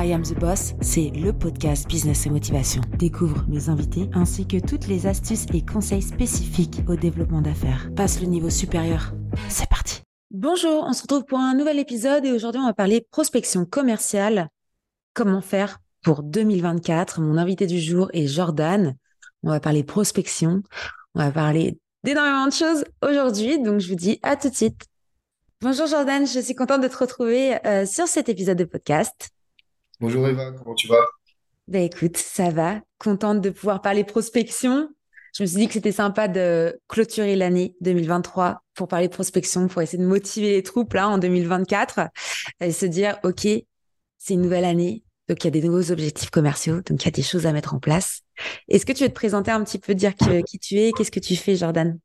I Am the Boss, c'est le podcast Business et Motivation. Découvre mes invités ainsi que toutes les astuces et conseils spécifiques au développement d'affaires. Passe le niveau supérieur. C'est parti. Bonjour, on se retrouve pour un nouvel épisode et aujourd'hui on va parler prospection commerciale. Comment faire pour 2024 Mon invité du jour est Jordan. On va parler prospection. On va parler d'énormément de choses aujourd'hui. Donc je vous dis à tout de suite. Bonjour Jordan, je suis contente de te retrouver euh, sur cet épisode de podcast. Bonjour Eva, comment tu vas? Ben écoute, ça va. Contente de pouvoir parler prospection. Je me suis dit que c'était sympa de clôturer l'année 2023 pour parler prospection, pour essayer de motiver les troupes là en 2024 et se dire, OK, c'est une nouvelle année. Donc, il y a des nouveaux objectifs commerciaux. Donc, il y a des choses à mettre en place. Est-ce que tu veux te présenter un petit peu, dire qui tu es, qu'est-ce que tu fais, Jordan?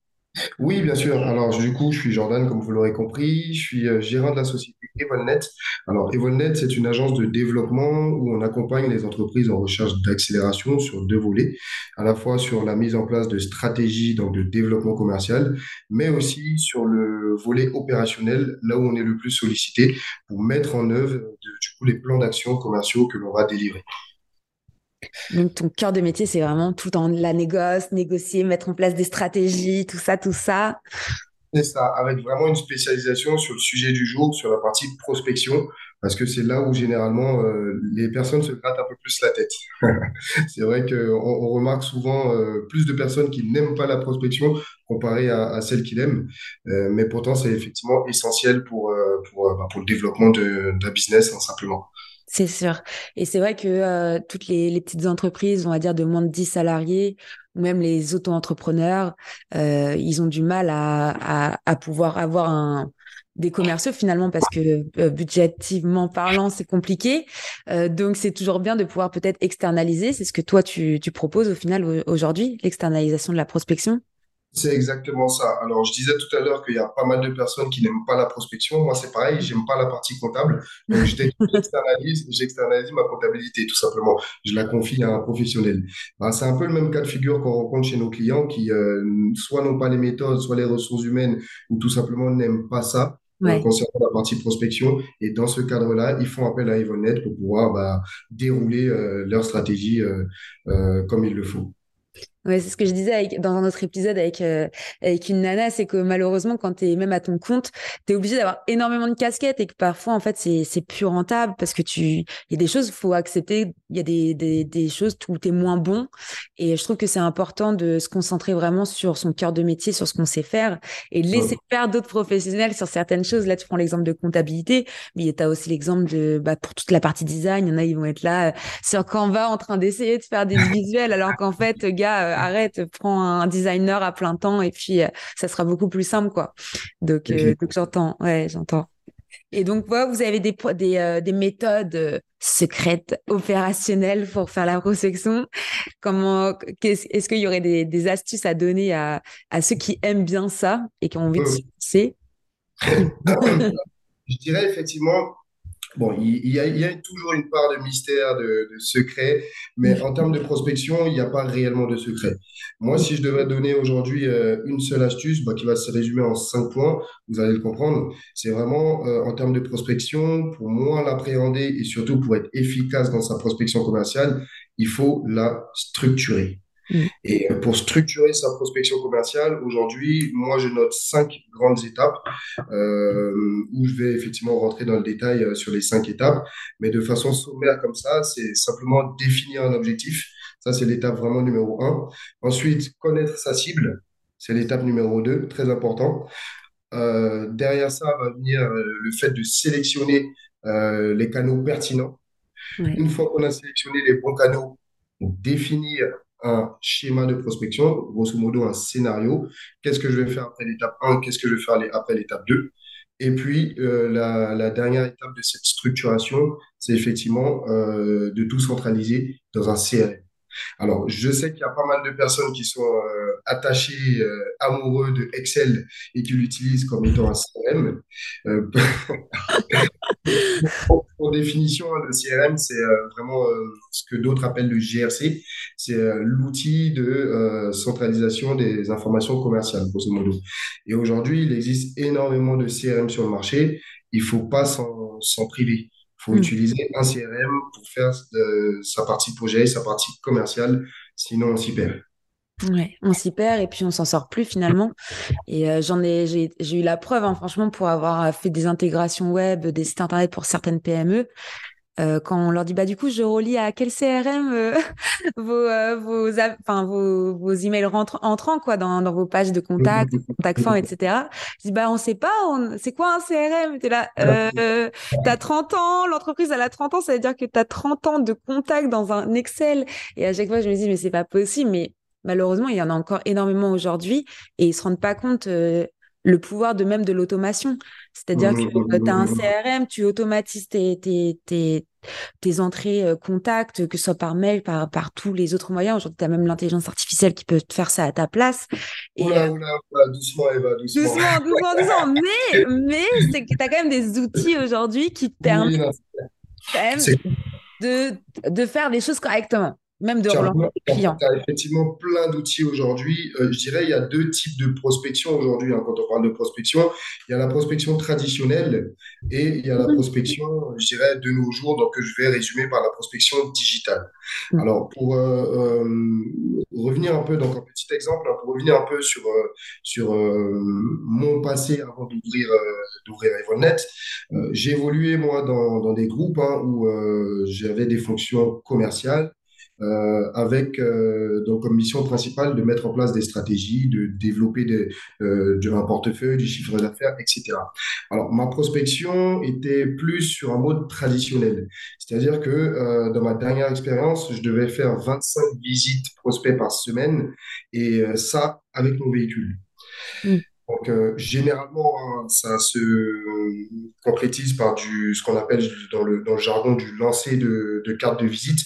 Oui, bien sûr. Alors, du coup, je suis Jordan, comme vous l'aurez compris. Je suis euh, gérant de la société Evolnet. Alors, Evolnet, c'est une agence de développement où on accompagne les entreprises en recherche d'accélération sur deux volets, à la fois sur la mise en place de stratégies donc de développement commercial, mais aussi sur le volet opérationnel, là où on est le plus sollicité pour mettre en œuvre du coup les plans d'action commerciaux que l'on va délivrer. Donc, ton cœur de métier, c'est vraiment tout dans la négoce, négocier, mettre en place des stratégies, tout ça, tout ça. C'est avec vraiment une spécialisation sur le sujet du jour, sur la partie prospection, parce que c'est là où généralement euh, les personnes se grattent un peu plus la tête. c'est vrai qu'on on remarque souvent euh, plus de personnes qui n'aiment pas la prospection comparé à, celles qui l'aiment, euh, mais pourtant c'est effectivement essentiel pour, bah, pour le développement d'un business, hein, simplement. C'est sûr. Et c'est vrai que toutes les, petites entreprises, on va dire de moins de 10 salariés, ou même les auto-entrepreneurs, euh, ils ont du mal à, pouvoir avoir des commerciaux finalement parce que euh, budgétivement parlant, c'est compliqué. donc c'est toujours bien de pouvoir peut-être externaliser. C'est ce que toi, tu proposes au final aujourd'hui, l'externalisation de la prospection? C'est exactement ça. Alors, je disais tout à l'heure qu'il y a pas mal de personnes qui n'aiment pas la prospection. Moi, c'est pareil, j'aime pas la partie comptable. Donc, j'externalise, j'externalise ma comptabilité, tout simplement. Je la confie à un professionnel. Ben, c'est un peu le même cas de figure qu'on rencontre chez nos clients qui, euh, soit n'ont pas les méthodes, soit les ressources humaines, ou tout simplement n'aiment pas ça. Euh, concernant la partie prospection. Et dans ce cadre-là, ils font appel à Evonet pour pouvoir bah, dérouler euh, leur stratégie comme il le faut. Ouais, c'est ce que je disais avec, dans un autre épisode avec, euh, avec une nana, c'est que malheureusement, quand tu es même à ton compte, tu es obligé d'avoir énormément de casquettes et que parfois, en fait, c'est, c'est plus rentable parce que tu, il y a des choses, faut accepter, il y a des, des, des choses où tu es moins bon. Et je trouve que c'est important de se concentrer vraiment sur son cœur de métier, sur ce qu'on sait faire et laisser faire d'autres professionnels sur certaines choses. Là, tu prends l'exemple de comptabilité, mais tu as aussi l'exemple de, bah, pour toute la partie design, il y en a, ils vont être là euh, sur Canva en train d'essayer de faire des visuels alors qu'en fait, gars, euh, arrête, prends un designer à plein temps et puis euh, ça sera beaucoup plus simple, quoi. Donc, euh, donc j'entends, ouais, j'entends. Et donc, vous avez des, des, euh, des méthodes secrètes, opérationnelles pour faire la prospection. Comment, est-ce qu'il y aurait des, des, astuces à donner à, à, ceux qui aiment bien ça et qui ont envie de se lancer? Je dirais effectivement, Bon, il y, a, toujours une part de mystère, de, secret, mais en termes de prospection, il n'y a pas réellement de secret. Moi, si je devais donner aujourd'hui euh, une seule astuce, bah, qui va se résumer en cinq points, vous allez le comprendre, c'est vraiment euh, en termes de prospection, pour moins l'appréhender et surtout pour être efficace dans sa prospection commerciale, il faut la structurer. Mm. Et euh, pour structurer sa prospection commerciale, aujourd'hui, moi, je note cinq grandes étapes euh, où je vais effectivement rentrer dans le détail euh, sur les cinq étapes. Mais de façon sommaire comme ça, c'est simplement définir un objectif. Ça, c'est l'étape vraiment numéro un. Ensuite, connaître sa cible. C'est l'étape numéro deux, très important. derrière ça va venir le fait de sélectionner les canaux pertinents. Une fois qu'on a sélectionné les bons canaux, définir un schéma de prospection, grosso modo un scénario. Qu'est-ce que je vais faire après l'étape 1 Qu'est-ce que je vais faire après l'étape 2 Et puis, euh, la, dernière étape de cette structuration, c'est effectivement euh, de tout centraliser dans un CRM. Alors, je sais qu'il y a pas mal de personnes qui sont euh, attachées, euh, amoureux de Excel et qui l'utilisent comme étant un CRM. pour, définition, hein, le CRM, c'est vraiment ce que d'autres appellent le GRC. C'est l'outil de centralisation des informations commerciales, grosso modo. Et aujourd'hui, il existe énormément de CRM sur le marché. Il faut pas s'en priver faut utiliser un CRM pour faire sa partie projet, sa partie commerciale, sinon on s'y perd. Ouais, on s'y perd et puis on s'en sort plus finalement. Et euh, j'en ai, j'ai eu la preuve, hein, franchement, pour avoir fait des intégrations web, des sites internet pour certaines PME. Euh, quand on leur dit bah du coup je relis à quel CRM euh, vos vos enfin vos, vos emails rentrent entrants quoi dans, dans vos pages de contact contact form etc je dis bah on sait pas c'est quoi un CRM t'es là euh, t'as 30 ans l'entreprise elle a 30 ans ça veut dire que t'as 30 ans de contact dans un Excel et à chaque fois je me dis mais c'est pas possible mais malheureusement, il y en a encore énormément aujourd'hui et ils se rendent pas compte euh, le pouvoir de même de l'automation. C'est-à-dire que tu as un CRM, tu automatises tes, tes, tes, tes entrées euh, contacts, que ce soit par mail, par, par tous les autres moyens. Aujourd'hui, tu as même l'intelligence artificielle qui peut te faire ça à ta place. Et, oula, euh, oula, doucement, Eva, doucement. Doucement, doucement, doucement. mais mais c'est que tu as quand même des outils aujourd'hui qui te permettent de, de faire les choses correctement même de relancer les clients. Tu as effectivement plein d'outils aujourd'hui. Euh, je dirais il y a deux types de prospection aujourd'hui. Hein, quand on parle de prospection, il y a la prospection traditionnelle et il y a la mhm. prospection, je dirais, de nos jours, donc que je vais résumer par la prospection digitale. Mhm. Alors, pour euh, euh, revenir un peu, donc un petit exemple, hein, pour revenir un peu sur, sur mon passé avant d'ouvrir d'ouvrir Evonet, j'ai évolué moi dans, dans des groupes hein, où j'avais des fonctions commerciales euh, avec euh, donc comme mission principale de mettre en place des stratégies, de développer des, euh, un portefeuille, du chiffre d'affaires, etc. Alors ma prospection était plus sur un mode traditionnel, c'est-à-dire que dans ma dernière expérience, je devais faire 25 visites prospects par semaine et ça avec mon véhicule. Mm. Donc, généralement, hein, ça se concrétise par du, ce qu'on appelle dans le, dans le jargon du lancer de, de carte de visite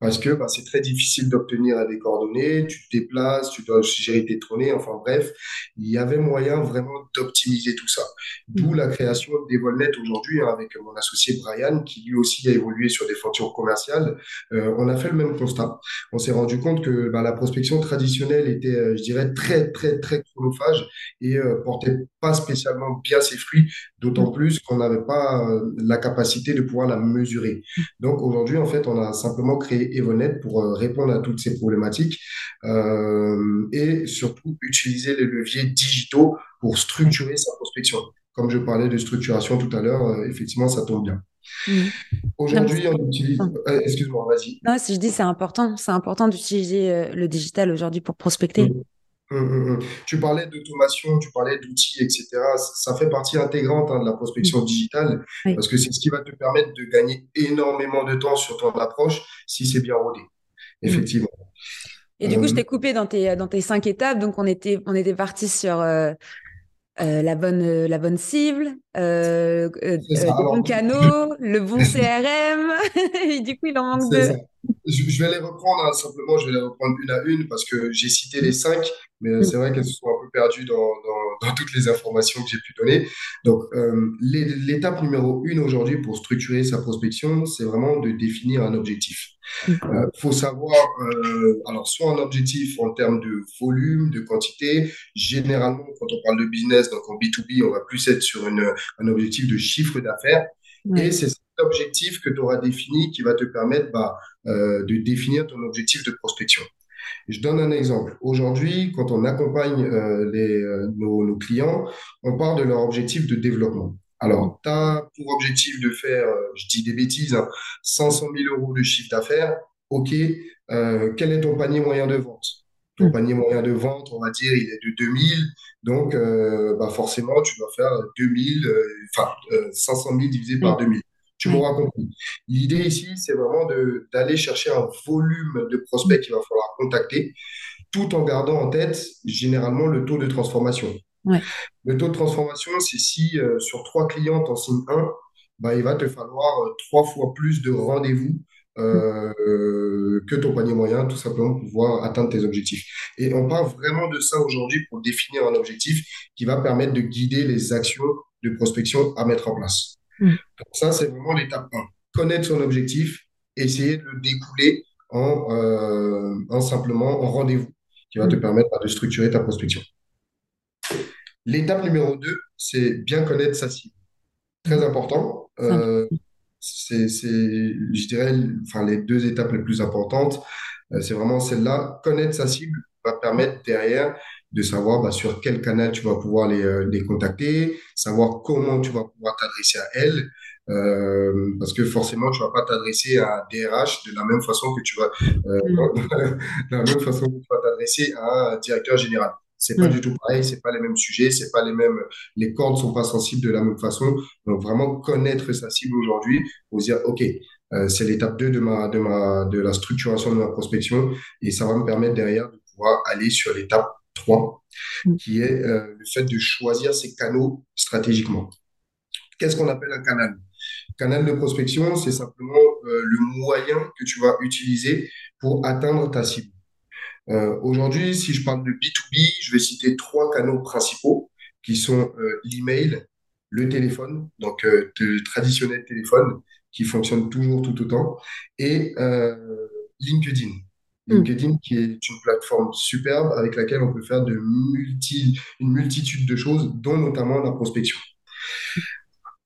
parce que bah, c'est très difficile d'obtenir des coordonnées, tu te déplaces, tu dois gérer tes tournées, enfin bref, il y avait moyen vraiment d'optimiser tout ça. D'où la création d'Evolnet aujourd'hui hein, avec mon associé Brian, qui lui aussi a évolué sur des fonctions commerciales. Euh, on a fait le même constat. On s'est rendu compte que bah, la prospection traditionnelle était, euh, je dirais, très, très, très chronophage et euh, portait pas spécialement bien ses fruits, d'autant plus qu'on n'avait pas euh, la capacité de pouvoir la mesurer. Donc aujourd'hui, en fait, on a simplement créé Evonet pour euh, répondre à toutes ces problématiques euh, et surtout utiliser les leviers digitaux pour structurer sa prospection. Comme je parlais de structuration tout à l'heure, euh, effectivement, ça tombe bien. Mmh. Aujourd'hui, on utilise. Excuse-moi, vas-y. Non, si je dis c'est important, c'est important d'utiliser le digital aujourd'hui pour prospecter. Mmh. Mmh, tu parlais d'automation, tu parlais d'outils, etc. Ça fait partie intégrante hein, de la prospection digitale parce que c'est ce qui va te permettre de gagner énormément de temps sur ton approche si c'est bien rodé. Effectivement. Et du coup, je t'ai coupé dans tes, dans tes cinq étapes. Donc, on était, on était parti sur euh, euh, la, bonne, la bonne cible, euh, le bon canot, le bon CRM. Et du coup, il en manque deux. Je, vais les reprendre, hein, simplement, je vais les reprendre une à une parce que j'ai cité les cinq, mais euh, mm. c'est vrai qu'elles se sont un peu perdues dans, dans, dans toutes les informations que j'ai pu donner. Donc, euh, l'étape numéro une aujourd'hui pour structurer sa prospection, c'est vraiment de définir un objectif. Il mm. euh, faut savoir, euh, alors, soit un objectif en termes de volume, de quantité. Généralement, quand on parle de business, donc en B2B, on va plus être sur une, un objectif de chiffre d'affaires. Et c'est objectif que tu auras défini qui va te permettre bah, euh, de définir ton objectif de prospection. Je donne un exemple. Aujourd'hui, quand on accompagne euh, les, euh, nos, clients, on part de leur objectif de développement. Alors, tu as pour objectif de faire, je dis des bêtises, 500 hein, 000 euros de chiffre d'affaires. OK, quel est ton panier moyen de vente? Ton mm. panier moyen de vente, on va dire, il est de 2000. Donc, bah forcément, tu dois faire 2000, enfin, 500 000 divisé par 2000. Tu m'auras compris. L'idée ici, c'est vraiment d'aller chercher un volume de prospects qu'il va falloir contacter, tout en gardant en tête généralement le taux de transformation. Le taux de transformation, c'est si euh, sur trois clients, tu en signes un, bah, il va te falloir euh, trois fois plus de rendez-vous euh, que ton panier moyen, tout simplement pour pouvoir atteindre tes objectifs. Et on parle vraiment de ça aujourd'hui pour définir un objectif qui va permettre de guider les actions de prospection à mettre en place. Mm. ça, c'est vraiment l'étape 1. Connaître son objectif, essayer de le découler en, euh, en simplement en rendez-vous qui va te mm. permettre de structurer ta prospection. L'étape numéro 2, c'est bien connaître sa cible. Très important. Euh, c'est, c'est, je dirais, enfin, les deux étapes les plus importantes. Euh, c'est vraiment celle-là. Connaître sa cible va permettre derrière de savoir bah, sur quel canal tu vas pouvoir les, euh, les contacter, savoir comment tu vas pouvoir t'adresser à elle. Euh, parce que forcément, tu vas pas t'adresser à un DRH de la même façon que tu vas, euh, de la même façon que tu vas t'adresser à un directeur général. C'est pas Mm. du tout pareil, c'est pas les mêmes sujets, c'est pas les mêmes, les cordes sont pas sensibles de la même façon. Donc vraiment connaître sa cible aujourd'hui pour se dire, OK, euh, c'est l'étape 2 de ma, de ma, de la structuration de ma prospection et ça va me permettre derrière de pouvoir aller sur l'étape 3 Mm. qui est euh, le fait de choisir ses canaux stratégiquement. Qu'est-ce qu'on appelle un canal? Canal de prospection, c'est simplement euh, le moyen que tu vas utiliser pour atteindre ta cible. Euh, aujourd'hui, si je parle de B2B, je vais citer trois canaux principaux qui sont l'email, le téléphone, donc le traditionnel téléphone qui fonctionne toujours tout autant, et LinkedIn. Mm. LinkedIn qui est une plateforme superbe avec laquelle on peut faire de multi, une multitude de choses, dont notamment la prospection.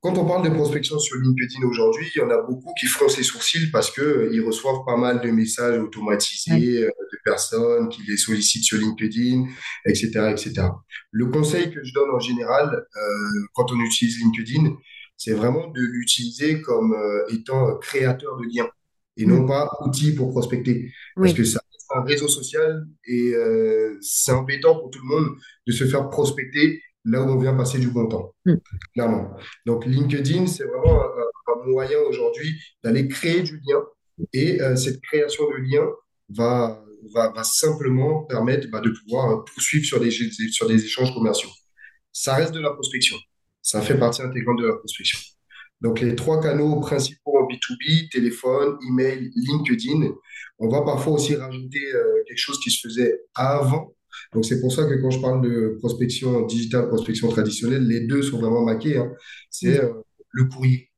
Quand on parle de prospection sur LinkedIn aujourd'hui, il y en a beaucoup qui froncent les sourcils parce que euh, reçoivent pas mal de messages automatisés euh, de personnes qui les sollicitent sur LinkedIn, etc., etc. Le conseil que je donne en général euh, quand on utilise LinkedIn, c'est vraiment de l'utiliser comme étant créateur de liens et Mm. non pas outil pour prospecter. Parce que ça reste un réseau social et euh, c'est embêtant pour tout le monde de se faire prospecter là où on vient passer du bon temps Mm. clairement. Donc, LinkedIn, c'est vraiment un, moyen aujourd'hui d'aller créer du lien. Et euh, cette création de lien va, va, va simplement permettre bah, de pouvoir euh, poursuivre sur des, sur des échanges commerciaux. Ça reste de la prospection. Ça fait partie intégrante de la prospection. Donc, les trois canaux principaux en B2B, téléphone, email, LinkedIn, on va parfois aussi rajouter euh, quelque chose qui se faisait avant. Donc, c'est pour ça que quand je parle de prospection digitale, prospection traditionnelle, les deux sont vraiment maqués. hein. C'est euh, le courrier,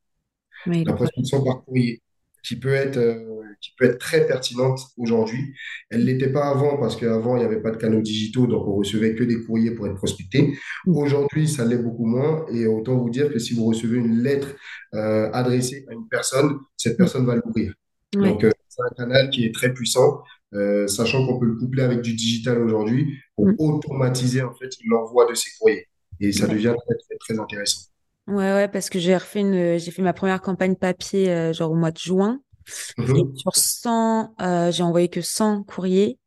Oui, la prospection par courrier, qui peut être, euh, qui peut être très pertinente aujourd'hui. Elle ne l'était pas avant parce qu'avant, il n'y avait pas de canaux digitaux, donc on recevait que des courriers pour être prospecté. Mm. Aujourd'hui, ça l'est beaucoup moins. Et autant vous dire que si vous recevez une lettre euh, adressée à une personne, cette personne va l'ouvrir. Ouais. Donc, euh, c'est un canal qui est très puissant, euh, sachant qu'on peut le coupler avec du digital aujourd'hui pour Mm. automatiser en fait l'envoi de ces courriers. Et ça devient très, très, très intéressant. Ouais, ouais, parce que j'ai refait une, j'ai fait ma première campagne papier, euh, genre au mois de juin. Et Mhm. sur 100, euh, j'ai envoyé que 100 courriers.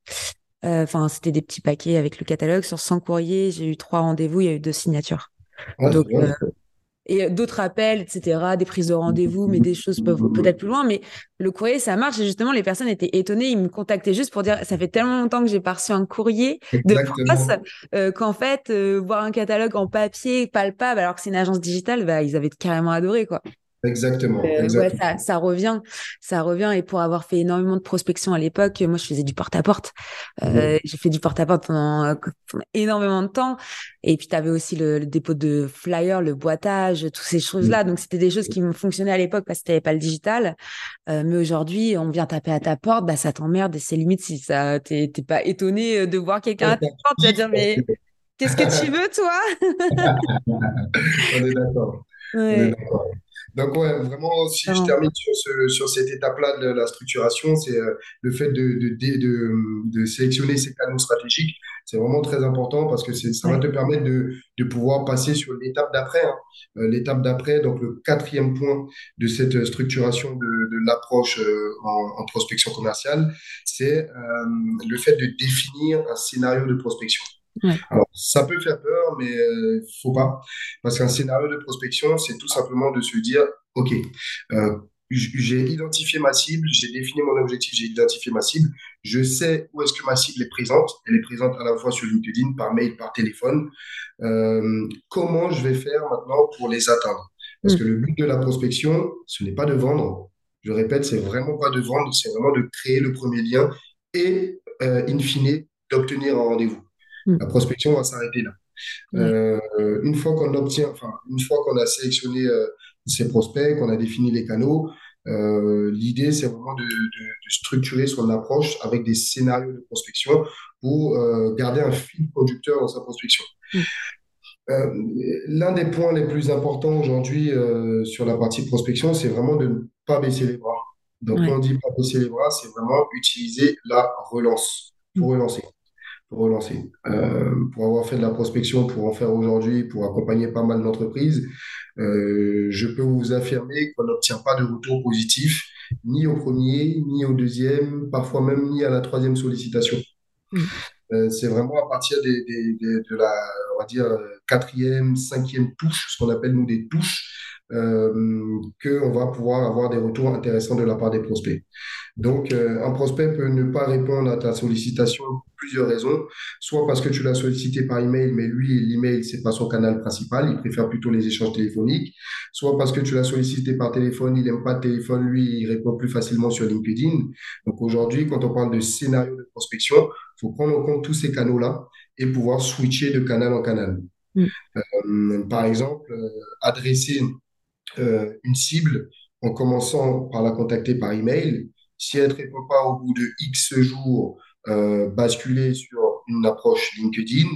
Euh, Enfin, c'était des petits paquets avec le catalogue. Sur 100 courriers, j'ai eu trois rendez-vous, il y a eu deux signatures. Ouais, Donc, euh, et d'autres appels, etc., des prises de rendez-vous, mais des choses peuvent peut-être plus loin. Mais le courrier, ça marche. Et justement, les personnes étaient étonnées. Ils me contactaient juste pour dire, ça fait tellement longtemps que j'ai pas reçu un courrier de presse euh, qu'en fait, euh, voir un catalogue en papier palpable, alors que c'est une agence digitale, bah, ils avaient carrément adoré, quoi. Exactement. Euh, ouais, ça, ça revient, ça revient. Et pour avoir fait énormément de prospection à l'époque, moi, je faisais du porte-à-porte. Euh, j'ai fait du porte-à-porte pendant, euh, pendant énormément de temps. Et puis, tu avais aussi le, le dépôt de flyers, le boitage, toutes ces choses-là. Donc, c'était des choses qui me fonctionnaient à l'époque parce que t'avais pas le digital. Euh, mais aujourd'hui, on vient taper à ta porte, bah, ça t'emmerde. Et c'est limite si ça, t'es t'es pas étonné de voir quelqu'un à ta porte, tu vas dire, mais qu'est-ce que tu veux, toi? On est d'accord. Ouais. Donc, ouais, vraiment, si je termine sur, ce, sur cette étape-là de la structuration, c'est euh, le fait de, de, de, de, sélectionner ces canaux stratégiques. C'est vraiment très important parce que ça va te permettre de, de pouvoir passer sur l'étape d'après. hein. Euh, l'étape d'après, donc le quatrième point de cette structuration de, de l'approche euh, en, en prospection commerciale, c'est euh, le fait de définir un scénario de prospection. Ouais. Alors, ça peut faire peur, mais euh, faut pas. Parce qu'un scénario de prospection, c'est tout simplement de se dire, OK, euh, j'ai identifié ma cible, j'ai défini mon objectif, j'ai identifié ma cible, je sais où est-ce que ma cible est présente. Elle est présente à la fois sur LinkedIn, par mail, par téléphone. Euh, comment je vais faire maintenant pour les atteindre? Parce Mm. que le but de la prospection, ce n'est pas de vendre. Je répète, c'est vraiment pas de vendre, c'est vraiment de créer le premier lien et, euh, in fine, d'obtenir un rendez-vous. Mm. La prospection va s'arrêter là. Euh, une fois qu'on obtient, enfin, une fois qu'on a sélectionné euh, ses prospects, qu'on a défini les canaux, euh, l'idée, c'est vraiment de, de- de structurer son approche avec des scénarios de prospection pour euh, garder un fil conducteur dans sa prospection. Mm. l'un des points les plus importants aujourd'hui sur la partie prospection, c'est vraiment de ne pas baisser les bras. Donc, quand on dit pas baisser les bras, c'est vraiment utiliser la relance pour relancer pour relancer. Euh, pour avoir fait de la prospection, pour en faire aujourd'hui, pour accompagner pas mal d'entreprises, euh, je peux vous affirmer qu'on n'obtient pas de retour positif ni au premier, ni au deuxième, parfois même ni à la troisième sollicitation. Mm. Euh, c'est vraiment à partir des, des, de la, on va dire, quatrième, cinquième touche, ce qu'on appelle nous des touches, qu'on va pouvoir avoir des retours intéressants de la part des prospects. Donc, euh, un prospect peut ne pas répondre à ta sollicitation pour plusieurs raisons. Soit parce que tu l'as sollicité par email, mais lui, l'email, c'est pas son canal principal. Il préfère plutôt les échanges téléphoniques. Soit parce que tu l'as sollicité par téléphone, il n'aime pas de téléphone, lui, il répond plus facilement sur LinkedIn. Donc, aujourd'hui, quand on parle de scénario de prospection, il faut prendre en compte tous ces canaux-là et pouvoir switcher de canal en canal. Mm. Euh, par exemple, euh, adresser une cible en commençant par la contacter par email si elle ne répond pas au bout de X jours, euh, basculer sur une approche LinkedIn.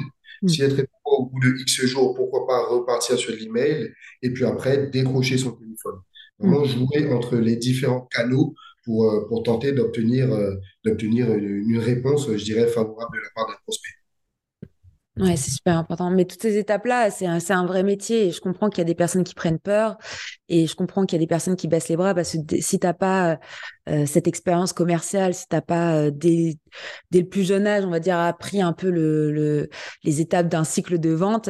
Mm. Si elle ne répond pas au bout de X jours, pourquoi pas repartir sur l'email et puis après décrocher son téléphone. Vraiment mm. jouer entre les différents canaux pour, euh, pour tenter d'obtenir euh, d'obtenir une, une, réponse, je dirais, favorable de la part d'un prospect. Ouais, c'est super important. Mais toutes ces étapes-là, c'est un, un, vrai métier. Et je comprends qu'il y a des personnes qui prennent peur et je comprends qu'il y a des personnes qui baissent les bras parce que si tu n'as pas euh, cette expérience commerciale, si tu n'as pas euh, dès, dès, le plus jeune âge, on va dire, appris un peu le, le les étapes d'un cycle de vente,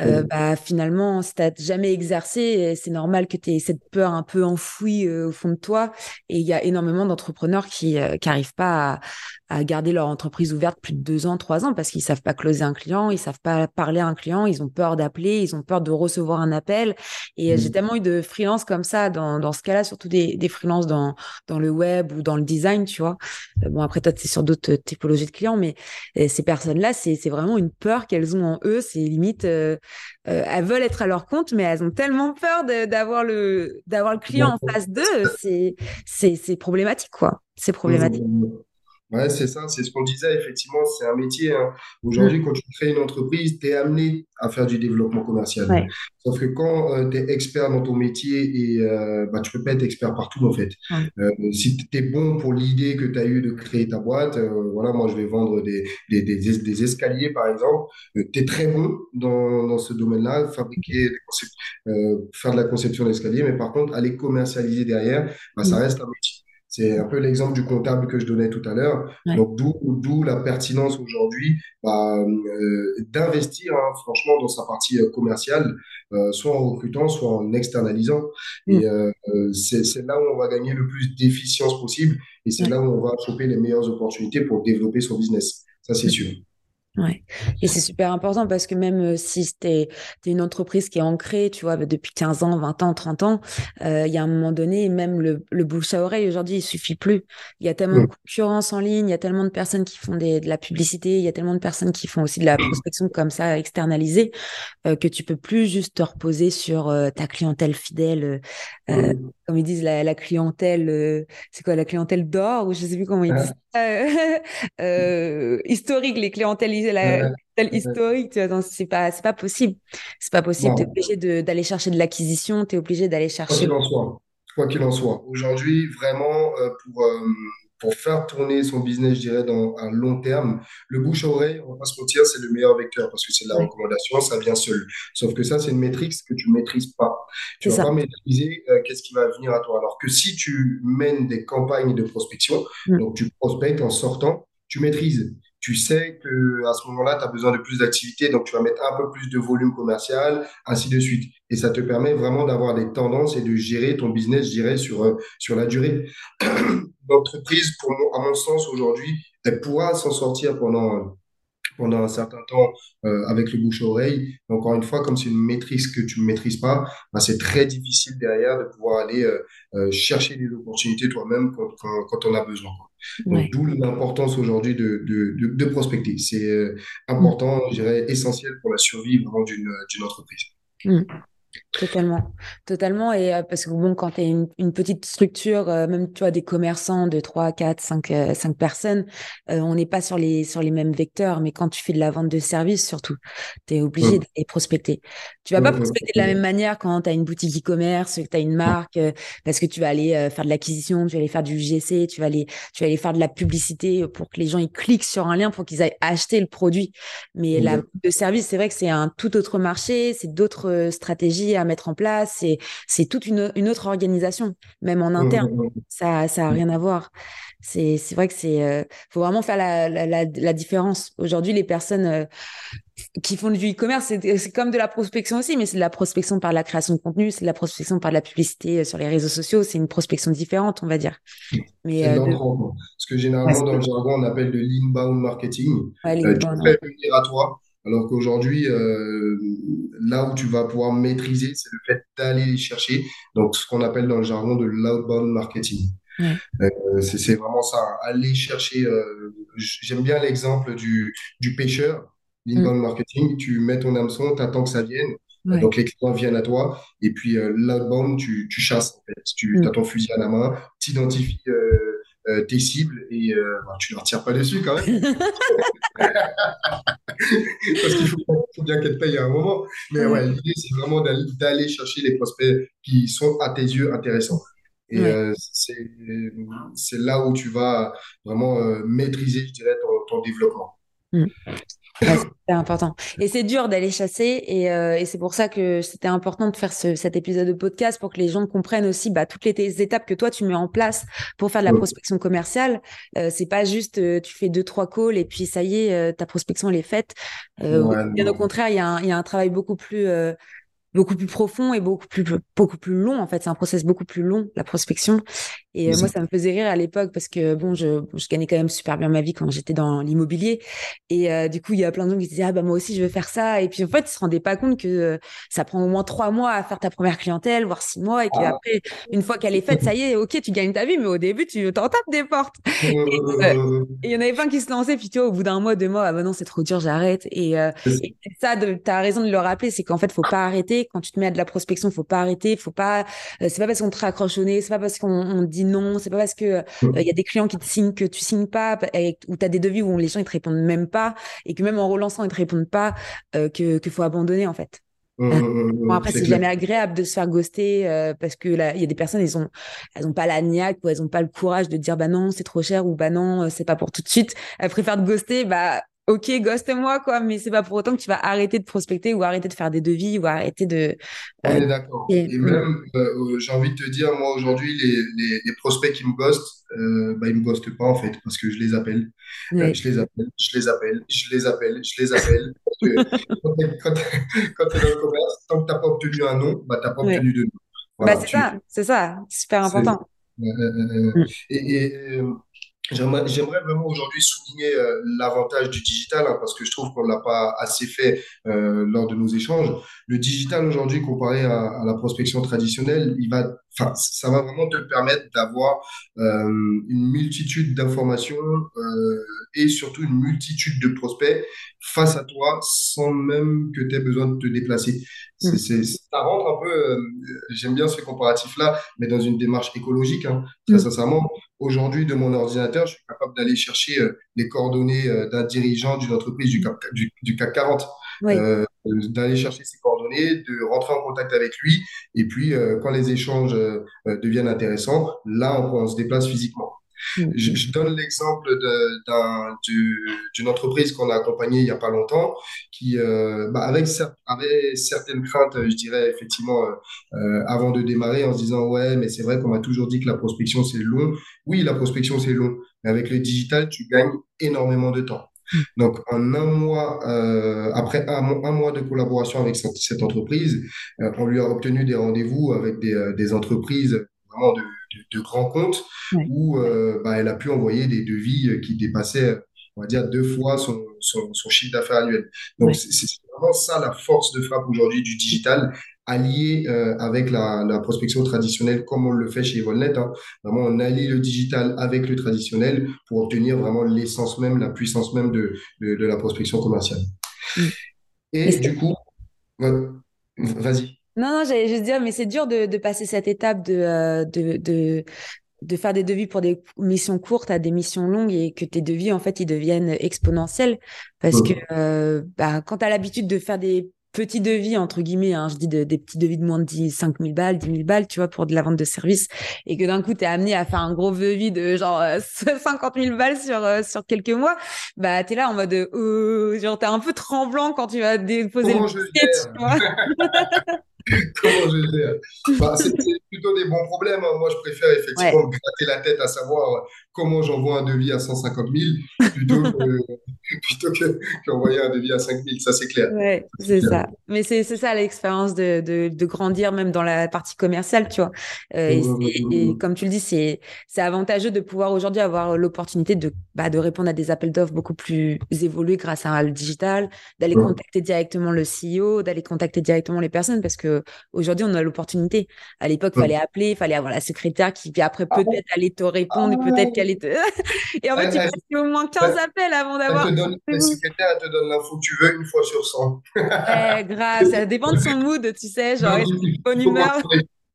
euh, bah, finalement, si tu n'as jamais exercé, c'est normal que tu aies cette peur un peu enfouie au fond de toi. Et il y a énormément d'entrepreneurs qui n'arrivent pas à, à garder leur entreprise ouverte plus de deux ans, trois ans parce qu'ils savent pas closer un client, ils savent pas parler à un client, ils ont peur d'appeler, ils ont peur de recevoir un appel. Et j'ai mmh. tellement eu de freelance comme ça dans, dans ce cas-là, surtout des, des freelances dans, dans le web ou dans le design, tu vois. Euh, bon, après, toi, es sur d'autres typologies de clients, mais euh, ces personnes-là, c'est vraiment une peur qu'elles ont en eux. C'est limite, euh, elles veulent être à leur compte, mais elles ont tellement peur d'avoir le, d'avoir le client en face d'eux. C'est problématique, quoi. C'est problématique. Mmh. Ouais, c'est ça, c'est ce qu'on disait, effectivement, c'est un métier. Hein. Aujourd'hui, mm. quand tu crées une entreprise, tu es amené à faire du développement commercial. Sauf que quand euh, tu es expert dans ton métier, et euh, bah, tu peux pas être expert partout, en fait. Euh, si tu es bon pour l'idée que tu as eu de créer ta boîte, euh, voilà, moi, je vais vendre des, des, des, des escaliers, par exemple. tu es très bon dans, dans ce domaine-là, fabriquer, faire de la conception d'escaliers, mais par contre, aller commercialiser derrière, bah, ça mm. reste un métier. C'est un peu l'exemple du comptable que je donnais tout à l'heure. Donc, d'où la pertinence aujourd'hui bah, euh, d'investir, hein, franchement, dans sa partie euh, commerciale, euh, soit en recrutant, soit en externalisant. Mm. Et c'est là où on va gagner le plus d'efficience possible et c'est là où on va choper les meilleures opportunités pour développer son business. Ça, c'est sûr. Ouais. Et c'est super important parce que même euh, si tu es, une entreprise qui est ancrée, tu vois, depuis 15 ans, 20 ans, 30 ans, euh, il y a un moment donné, même le, le bouche à oreille, aujourd'hui, il suffit plus. Il y a tellement de concurrence en ligne, il y a tellement de personnes qui font des, de la publicité, il y a tellement de personnes qui font aussi de la prospection comme ça, externalisée, euh, que tu peux plus juste te reposer sur ta clientèle fidèle. Comme ils disent, la, la clientèle, c'est quoi, la clientèle d'or, ou je sais plus comment ils disent historique, les clientèles la historique, c'est pas, c'est pas possible. C'est pas possible. Tu es obligé d'aller chercher de l'acquisition, tu es obligé d'aller chercher. Quoi qu'il en soit. Quoi qu'il en soit. Aujourd'hui, vraiment, euh, pour, euh, pour faire tourner son business, je dirais, dans un long terme, le bouche à oreille, on va pas se mentir, c'est le meilleur vecteur parce que c'est de la recommandation, ça vient seul. Sauf que ça, c'est une métrique que tu ne maîtrises pas. Tu ne vas pas maîtriser euh, qu'est-ce qui va venir à toi. Alors que si tu mènes des campagnes de prospection, mm. donc tu prospectes en sortant, tu maîtrises tu sais que à ce moment-là, tu as besoin de plus d'activité, donc tu vas mettre un peu plus de volume commercial, ainsi de suite. Et ça te permet vraiment d'avoir des tendances et de gérer ton business, je dirais, sur, euh, sur la durée. L'entreprise, à mon sens, aujourd'hui, elle pourra s'en sortir pendant pendant un certain temps euh, avec le bouche-oreille. Encore une fois, comme c'est une maîtrise que tu ne maîtrises pas, bah, c'est très difficile derrière de pouvoir aller euh, euh, chercher des opportunités toi-même quand, quand, on a besoin. D'où l'importance aujourd'hui de, de, de, prospecter. C'est important, je dirais, essentiel pour la survie d'une entreprise. Mmh. Totalement, totalement. Et euh, parce que bon, quand tu es une, une, petite structure, euh, même tu vois des commerçants de 3, 4, 5, 5 personnes, euh, on n'est pas sur les, sur les mêmes vecteurs. Mais quand tu fais de la vente de services, surtout, tu es obligé mmh. d'aller prospecter. Tu vas pas mmh, mmh, prospecter de la même manière quand tu as une boutique e-commerce, que tu as une marque, parce que tu vas aller faire de l'acquisition, tu vas aller faire du UGC, tu vas aller, tu vas aller faire de la publicité pour que les gens ils cliquent sur un lien pour qu'ils aillent acheter le produit. Mais la vente de service, c'est vrai que c'est un tout autre marché, c'est d'autres stratégies à mettre en place. C'est, c'est toute une, une, autre organisation, même en interne. Mmh, mmh, mmh. Ça, ça a rien à voir. C'est, c'est vrai que c'est, euh, faut vraiment faire la, la, la, différence. Aujourd'hui, les personnes euh, qui font du e-commerce, c'est, c'est comme de la prospection aussi, mais c'est de la prospection par la création de contenu, c'est de la prospection par la publicité euh, sur les réseaux sociaux. C'est une prospection différente, on va dire. Mais ce que généralement dans le jargon on appelle de l'inbound marketing. Ouais, tu venir à toi alors qu'aujourd'hui, euh, là où tu vas pouvoir maîtriser, c'est le fait d'aller chercher. Donc, ce qu'on appelle dans le jargon de l'outbound marketing. Euh, c'est vraiment ça, aller chercher. Euh, j'aime bien l'exemple du, du pêcheur, l'inbound mm. marketing. Tu mets ton hameçon, tu attends que ça vienne. Donc, les clients viennent à toi. Et puis, l'outbound, tu, tu chasses. En fait. Tu mm. as ton fusil à la main, tu identifies euh, tes cibles et euh, bah, tu ne leur tires pas dessus quand même. Parce qu'il faut, bien qu'elles payent à un moment. Mais ouais, l'idée, c'est vraiment d'aller chercher les prospects qui sont à tes yeux intéressants. Et euh, c'est là où tu vas vraiment maîtriser, je dirais, ton, développement. Mm c'est important. Et c'est dur d'aller chasser. Et, euh, et c'est pour ça que c'était important de faire ce, cet épisode de podcast pour que les gens comprennent aussi bah, toutes les étapes que toi, tu mets en place pour faire de la prospection commerciale. Euh, c'est pas juste euh, tu fais deux, trois calls et puis ça y est, euh, ta prospection elle est faite. bien au contraire, il y a un travail beaucoup plus beaucoup plus profond et beaucoup plus beaucoup plus long en fait. C'est un process beaucoup plus long la prospection. Et euh, moi ça me faisait rire à l'époque parce que bon je, je gagnais quand même super bien ma vie quand j'étais dans l'immobilier. Et euh, du coup il y a plein de gens qui disaient ah bah moi aussi je veux faire ça. Et puis en fait ils se rendaient pas compte que euh, ça prend au moins trois mois à faire ta première clientèle voire six mois et qu'après ah. une fois qu'elle est faite ça y est ok tu gagnes ta vie mais au début tu t'en tapes des portes. Et il y en avait plein qui se lançaient puis tu vois au bout d'un mois deux mois ah bah non c'est trop dur j'arrête. Et, et ça tu as raison de le rappeler c'est qu'en fait faut pas arrêter quand tu te mets à de la prospection, faut pas arrêter, faut pas. Euh, c'est pas parce qu'on te raccroche au nez, c'est pas parce qu'on dit non, c'est pas parce que euh, il y a des clients qui te signent que tu signes pas, et, ou tu as des devis où les gens ils te répondent même pas, et que même en relançant ils te répondent pas, euh, que qu'il faut abandonner en fait. Mmh, mmh, bon, après, c'est jamais agréable de se faire ghoster parce que il y a des personnes, elles ont, elles ont pas la niaque ou elles ont pas le courage de dire bah non, c'est trop cher ou bah non, c'est pas pour tout de suite. Elles préfèrent te ghoster, bah ok, ghost-moi, quoi, mais c'est pas pour autant que tu vas arrêter de prospecter ou arrêter de faire des devis ou arrêter de. On est euh, d'accord. Et, même, euh, euh, j'ai envie de te dire, moi, aujourd'hui, les, les, prospects qui me ghostent, bah, ils me ghostent pas, en fait, parce que je les appelle. je les appelle, je les appelle, je les appelle, je les appelle. quand tu es, dans le commerce, tant que tu n'as pas obtenu un nom, bah, tu n'as pas obtenu de nom. bah, c'est ça, c'est ça, super important. Mm. Et, et J'aimerais vraiment aujourd'hui souligner euh, l'avantage du digital hein, parce que je trouve qu'on ne l'a pas assez fait euh, lors de nos échanges. Le digital aujourd'hui comparé à, à, la prospection traditionnelle, il va, ça va vraiment te permettre d'avoir euh, une multitude d'informations euh, et surtout une multitude de prospects face à toi sans même que tu aies besoin de te déplacer. Mm. C'est, ça rentre un peu, euh, j'aime bien ce comparatif-là, mais dans une démarche écologique, hein, très mm. sincèrement. Aujourd'hui, de mon ordinateur, je suis capable d'aller chercher euh, les coordonnées euh, d'un dirigeant d'une entreprise du CAC, du, CAC 40, euh, d'aller chercher ses coordonnées, de rentrer en contact avec lui. Et puis, quand les échanges deviennent intéressants, là, on, on se déplace physiquement. Mm. Je, donne l'exemple d'une entreprise qu'on a accompagnée il n'y a pas longtemps, qui, euh, bah, avec, avait certaines craintes, je dirais effectivement, euh, euh, avant de démarrer, en se disant ouais, mais c'est vrai qu'on m'a toujours dit que la prospection c'est long. Oui, la prospection c'est long, mais avec le digital, tu gagnes énormément de temps. Mm. Donc, en un mois, après un, mois de collaboration avec cette, entreprise, on lui a obtenu des rendez-vous avec des, des entreprises vraiment de, de, grands comptes où euh, bah, elle a pu envoyer des devis euh, qui dépassaient, on va dire, deux fois son, son, chiffre d'affaires annuel. Donc, c'est vraiment ça la force de frappe aujourd'hui du digital, allié euh, avec la, la, prospection traditionnelle, comme on le fait chez Volnet. Hein. Vraiment, on allie le digital avec le traditionnel pour obtenir vraiment l'essence même, la puissance même de, de, la prospection commerciale. Et du coup, vas-y. Non, non, j'allais juste dire, mais c'est dur de, de, passer cette étape de, euh, de, de, de, faire des devis pour des missions courtes à des missions longues et que tes devis, en fait, ils deviennent exponentiels. Parce que euh, bah, quand tu as l'habitude de faire des petits devis, entre guillemets, hein, je dis des petits devis de moins de 10, 5 000 balles, 10 000 balles, tu vois, pour de la vente de services, et que d'un coup, tu es amené à faire un gros devis de genre 50 000 balles sur, sur quelques mois, bah, tu es là en mode, euh, genre, tu es un peu tremblant quand tu vas déposer Comment le je tu vois. Comment je gère bah, C'est plutôt des bons problèmes. Hein. Moi, je préfère effectivement me gratter la tête à savoir comment j'envoie un devis à 150 000 plutôt que, qu'envoyer un devis à 5 000. Ça, c'est clair. Ouais, c'est ça. Mais c'est, ça l'expérience de, de, de, grandir même dans la partie commerciale, tu vois. Euh, et, et, comme tu le dis, c'est, c'est avantageux de pouvoir aujourd'hui avoir l'opportunité de, bah, de répondre à des appels d'offres beaucoup plus évolués grâce à le digital, d'aller contacter directement le CEO, d'aller contacter directement les personnes parce que aujourd'hui, on a l'opportunité. À l'époque, il fallait appeler, il fallait avoir la secrétaire qui, après, ah peut-être aller te répondre, ah peut-être qu'elle est. et en fait, tu passes au moins 15 appels avant d'avoir. La secrétaire, elle te donne l'info que tu veux une fois sur 100. ouais, grave, ça dépend de son mood, tu sais, genre, bonne humeur.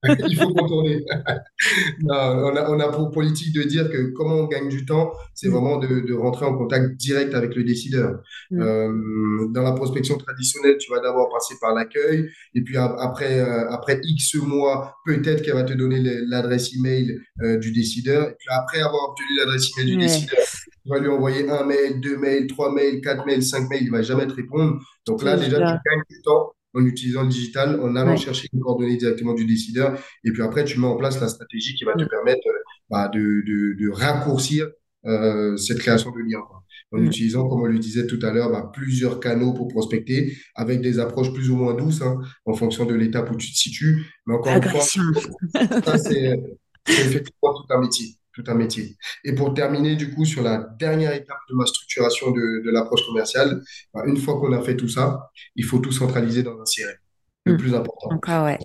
il faut contourner. on, a, on, a, pour politique de dire que comment on gagne du temps, c'est mm. vraiment de, de, rentrer en contact direct avec le décideur. Mm. Euh, dans la prospection traditionnelle, tu vas d'abord passer par l'accueil, et puis après, euh, après X mois, peut-être qu'elle va te donner l'adresse email euh, du décideur. Et puis après avoir obtenu l'adresse email du décideur, tu vas lui envoyer un mail, deux mails, trois mails, quatre mails, cinq mails, il va jamais te répondre. Donc là, déjà, tu gagnes du temps en utilisant le digital, en allant chercher les coordonnées directement du décideur. Et puis après, tu mets en place la stratégie qui va te permettre euh, bah, de, de, de, raccourcir euh, cette création de lien. En utilisant, comme on le disait tout à l'heure, bah, plusieurs canaux pour prospecter, avec des approches plus ou moins douces, hein, en fonction de l'étape où tu te situes. Mais encore une fois, ça, c'est effectivement tout un métier tout un métier. Et pour terminer, du coup, sur la dernière étape de ma structuration de, l'approche commerciale, bah, une fois qu'on a fait tout ça, il faut tout centraliser dans un CRM le hmm. plus important.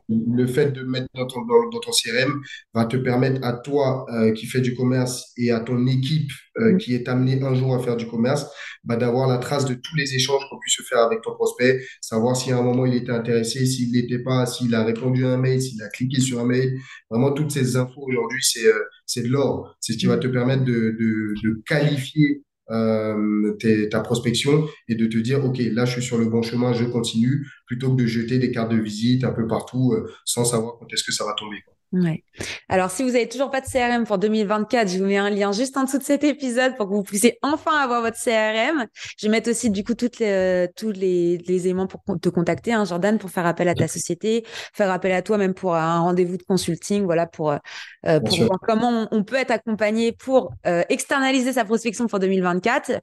Le fait de mettre dans ton, dans, ton, CRM va te permettre à toi euh, qui fais du commerce et à ton équipe euh, hmm. qui est amenée un jour à faire du commerce, bah, d'avoir la trace de tous les échanges qu'on puisse faire avec ton prospect, savoir si à un moment il était intéressé, s'il n'était pas, s'il a répondu à un mail, s'il a cliqué sur un mail. Vraiment, toutes ces infos aujourd'hui, c'est euh, c'est de l'or. C'est ce qui va te permettre de, de, de qualifier euh, ta prospection et de te dire, OK, là, je suis sur le bon chemin, je continue, plutôt que de jeter des cartes de visite un peu partout euh, sans savoir quand est-ce que ça va tomber. Ouais. Alors, si vous avez toujours pas de CRM pour 2024, je vous mets un lien juste en dessous de cet épisode pour que vous puissiez enfin avoir votre CRM. Je vais mettre aussi, du coup, toutes les, tous les, les éléments pour te contacter, hein, Jordan, pour faire appel à ta société, faire appel à toi même pour un rendez-vous de consulting, voilà, pour, euh, pour voir comment on, peut être accompagné pour euh, externaliser sa prospection pour 2024.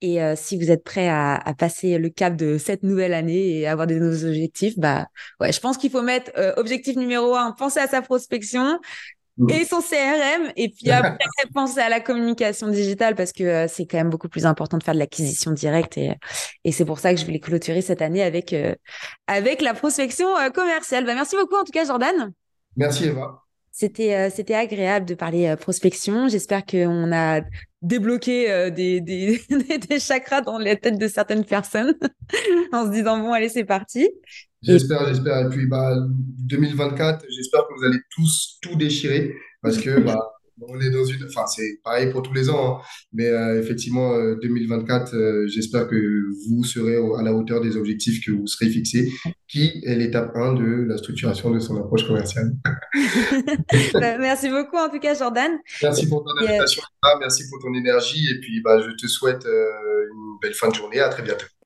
Et euh, si vous êtes prêt à, à, passer le cap de cette nouvelle année et avoir des nouveaux objectifs, bah, ouais, je pense qu'il faut mettre objectif numéro un, penser à sa prospection Mm. et son CRM. Et puis après, penser à la communication digitale parce que euh, c'est quand même beaucoup plus important de faire de l'acquisition directe. Et, et c'est pour ça que je voulais clôturer cette année avec, euh, avec la prospection euh, commerciale. Bah, merci beaucoup en tout cas, Jordan. Merci Eva. C'était c'était agréable de parler prospection. J'espère qu'on a débloqué des, des, des, chakras dans les têtes de certaines personnes en se disant bon allez c'est parti. J'espère, j'espère. Et puis, bah, 2024, j'espère que vous allez tous tout déchirer parce que, bah, on est dans une, enfin, c'est pareil pour tous les ans, hein. mais euh, effectivement, 2024, euh, euh, j'espère que vous serez à la hauteur des objectifs que vous serez fixés, qui est l'étape 1 de la structuration de son approche commerciale. Bah, merci beaucoup, en tout cas, Jordan. Merci pour ton invitation, merci pour ton énergie, et puis, bah, je te souhaite une belle fin de journée. À très bientôt.